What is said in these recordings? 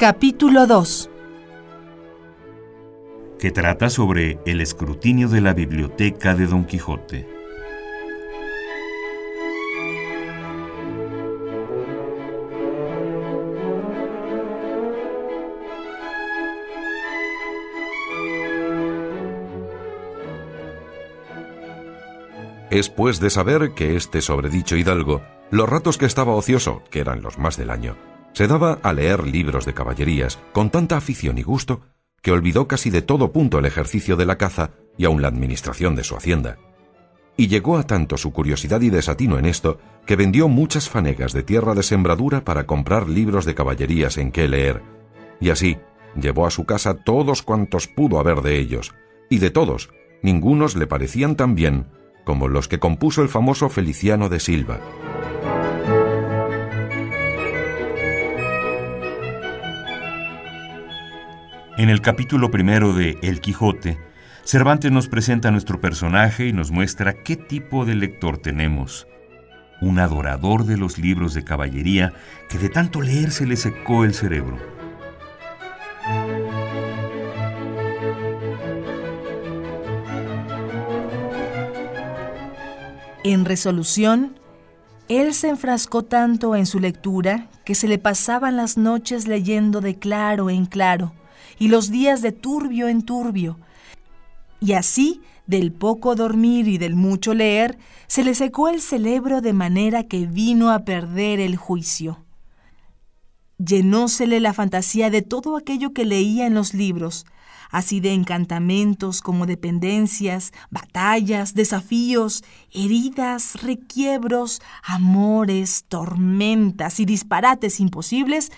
Capítulo 2 que trata sobre el escrutinio de la biblioteca de Don Quijote. Es pues de saber que este sobredicho hidalgo, los ratos que estaba ocioso, que eran los más del año, se daba a leer libros de caballerías con tanta afición y gusto que olvidó casi de todo punto el ejercicio de la caza y aun la administración de su hacienda. Y llegó a tanto su curiosidad y desatino en esto que vendió muchas fanegas de tierra de sembradura para comprar libros de caballerías en que leer, y así llevó a su casa todos cuantos pudo haber de ellos, y de todos, ningunos le parecían tan bien como los que compuso el famoso Feliciano de Silva. En el capítulo primero de El Quijote, Cervantes nos presenta a nuestro personaje y nos muestra qué tipo de lector tenemos. Un adorador de los libros de caballería que de tanto leer se le secó el cerebro. En resolución, él se enfrascó tanto en su lectura que se le pasaban las noches leyendo de claro en claro y los días de turbio en turbio. Y así, del poco dormir y del mucho leer, se le secó el cerebro de manera que vino a perder el juicio. Llenósele la fantasía de todo aquello que leía en los libros, así de encantamentos como dependencias, batallas, desafíos, heridas, requiebros, amores, tormentas y disparates imposibles,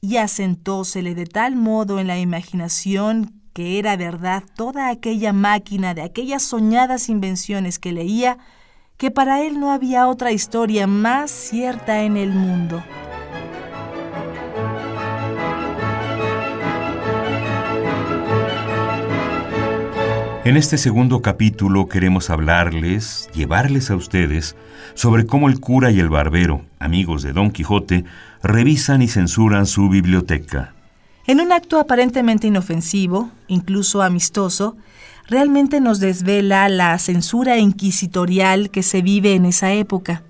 y asentósele de tal modo en la imaginación que era verdad toda aquella máquina de aquellas soñadas invenciones que leía, que para él no había otra historia más cierta en el mundo. En este segundo capítulo queremos hablarles, llevarles a ustedes, sobre cómo el cura y el barbero, amigos de Don Quijote, revisan y censuran su biblioteca. En un acto aparentemente inofensivo, incluso amistoso, realmente nos desvela la censura inquisitorial que se vive en esa época.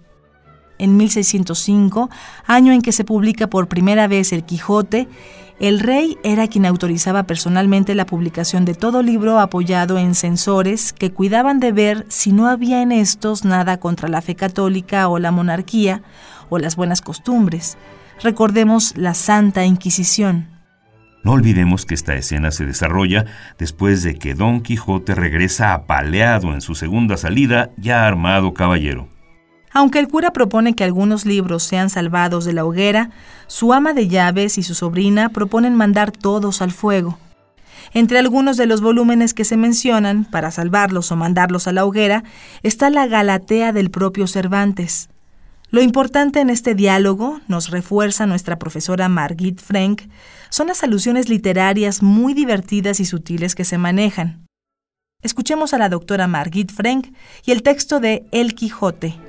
En 1605, año en que se publica por primera vez el Quijote, el rey era quien autorizaba personalmente la publicación de todo libro apoyado en censores que cuidaban de ver si no había en estos nada contra la fe católica o la monarquía o las buenas costumbres. Recordemos la Santa Inquisición. No olvidemos que esta escena se desarrolla después de que Don Quijote regresa apaleado en su segunda salida, ya armado caballero. Aunque el cura propone que algunos libros sean salvados de la hoguera, su ama de llaves y su sobrina proponen mandar todos al fuego. Entre algunos de los volúmenes que se mencionan, para salvarlos o mandarlos a la hoguera, está la Galatea del propio Cervantes. Lo importante en este diálogo, nos refuerza nuestra profesora Margit Frank, son las alusiones literarias muy divertidas y sutiles que se manejan. Escuchemos a la doctora Margit Frank y el texto de El Quijote.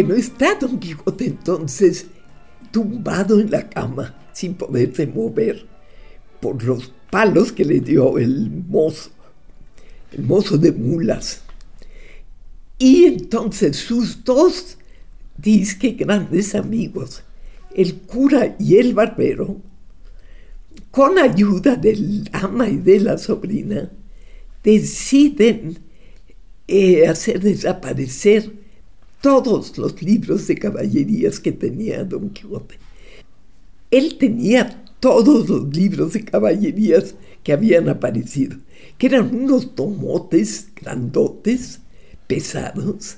Bueno, está Don Quijote entonces tumbado en la cama, sin poderse mover, por los palos que le dio el mozo, el mozo de mulas. Y entonces sus dos disque grandes amigos, el cura y el barbero, con ayuda del ama y de la sobrina, deciden eh, hacer desaparecer todos los libros de caballerías que tenía Don Quijote. Él tenía todos los libros de caballerías que habían aparecido, que eran unos tomotes grandotes, pesados.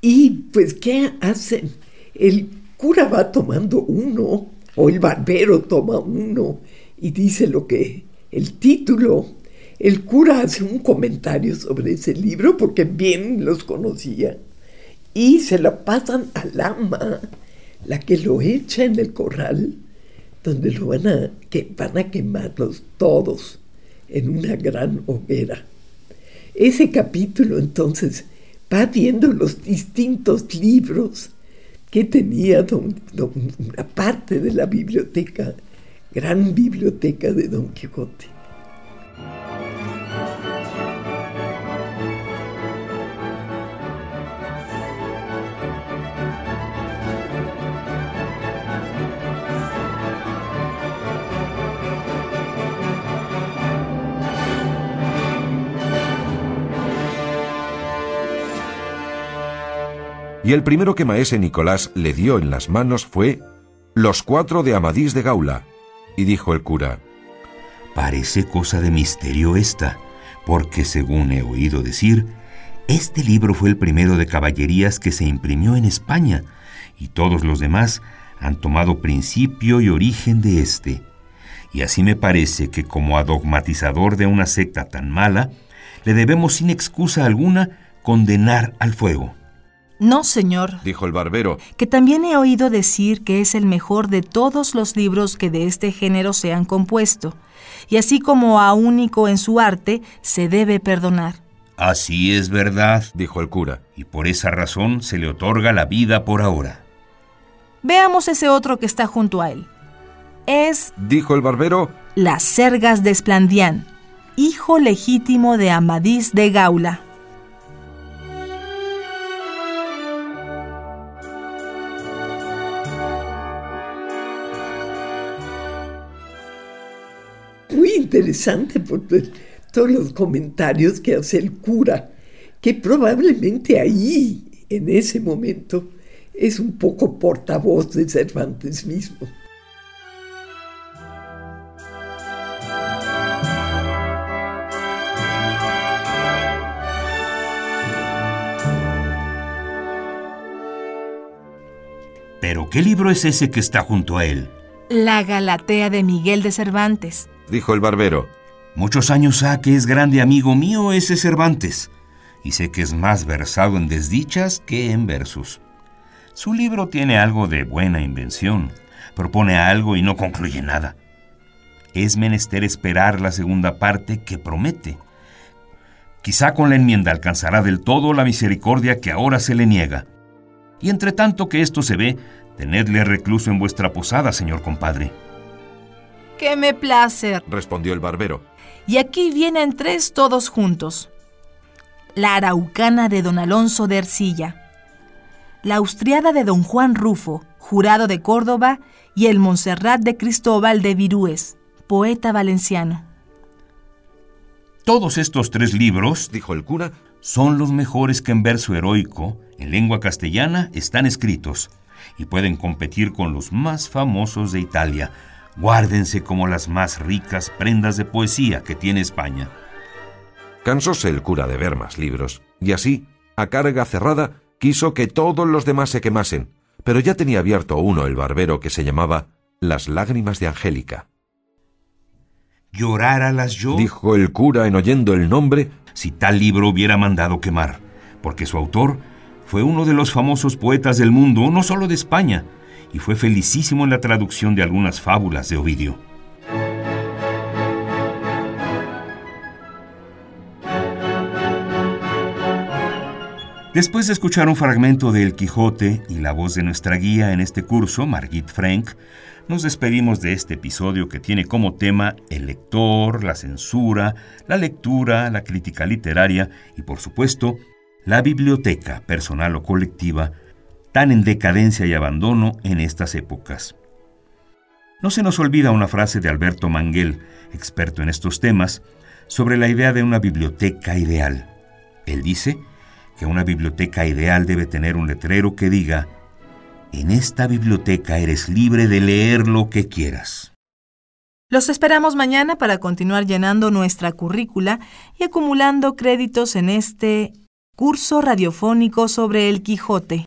Y pues, ¿qué hacen? El cura va tomando uno, o el barbero toma uno, y dice lo que, el título. El cura hace un comentario sobre ese libro porque bien los conocía y se lo pasan al ama, la que lo echa en el corral, donde lo van a, que van a quemarlos todos en una gran hoguera. Ese capítulo entonces va viendo los distintos libros que tenía una parte de la biblioteca, gran biblioteca de Don Quijote. Y el primero que maese Nicolás le dio en las manos fue Los cuatro de Amadís de Gaula. Y dijo el cura, Parece cosa de misterio esta, porque según he oído decir, este libro fue el primero de caballerías que se imprimió en España, y todos los demás han tomado principio y origen de este. Y así me parece que como adogmatizador de una secta tan mala, le debemos sin excusa alguna condenar al fuego. No, señor, dijo el barbero, que también he oído decir que es el mejor de todos los libros que de este género se han compuesto, y así como a único en su arte, se debe perdonar. Así es verdad, dijo el cura, y por esa razón se le otorga la vida por ahora. Veamos ese otro que está junto a él. Es, dijo el barbero, Las Sergas de Esplandián, hijo legítimo de Amadís de Gaula. Interesante por todos los comentarios que hace el cura, que probablemente ahí, en ese momento, es un poco portavoz de Cervantes mismo. ¿Pero qué libro es ese que está junto a él? La Galatea de Miguel de Cervantes dijo el barbero. Muchos años ha que es grande amigo mío ese Cervantes, y sé que es más versado en desdichas que en versos. Su libro tiene algo de buena invención, propone algo y no concluye nada. Es menester esperar la segunda parte que promete. Quizá con la enmienda alcanzará del todo la misericordia que ahora se le niega. Y entre tanto que esto se ve, tenedle recluso en vuestra posada, señor compadre. ¡Que me place! respondió el barbero. Y aquí vienen tres todos juntos. La araucana de don Alonso de Ercilla, la austriada de don Juan Rufo, jurado de Córdoba, y el Montserrat de Cristóbal de Virúes, poeta valenciano. Todos estos tres libros, dijo el cura, son los mejores que en verso heroico, en lengua castellana, están escritos, y pueden competir con los más famosos de Italia, Guárdense como las más ricas prendas de poesía que tiene España. Cansóse el cura de ver más libros, y así, a carga cerrada, quiso que todos los demás se quemasen, pero ya tenía abierto uno el barbero que se llamaba Las lágrimas de Angélica. ¿Lloráralas yo? dijo el cura en oyendo el nombre, si tal libro hubiera mandado quemar, porque su autor fue uno de los famosos poetas del mundo, no solo de España, y fue felicísimo en la traducción de algunas fábulas de Ovidio. Después de escuchar un fragmento de El Quijote y la voz de nuestra guía en este curso, Margit Frank, nos despedimos de este episodio que tiene como tema el lector, la censura, la lectura, la crítica literaria y, por supuesto, la biblioteca, personal o colectiva, tan en decadencia y abandono en estas épocas. No se nos olvida una frase de Alberto Manguel, experto en estos temas, sobre la idea de una biblioteca ideal. Él dice que una biblioteca ideal debe tener un letrero que diga, en esta biblioteca eres libre de leer lo que quieras. Los esperamos mañana para continuar llenando nuestra currícula y acumulando créditos en este curso radiofónico sobre el Quijote.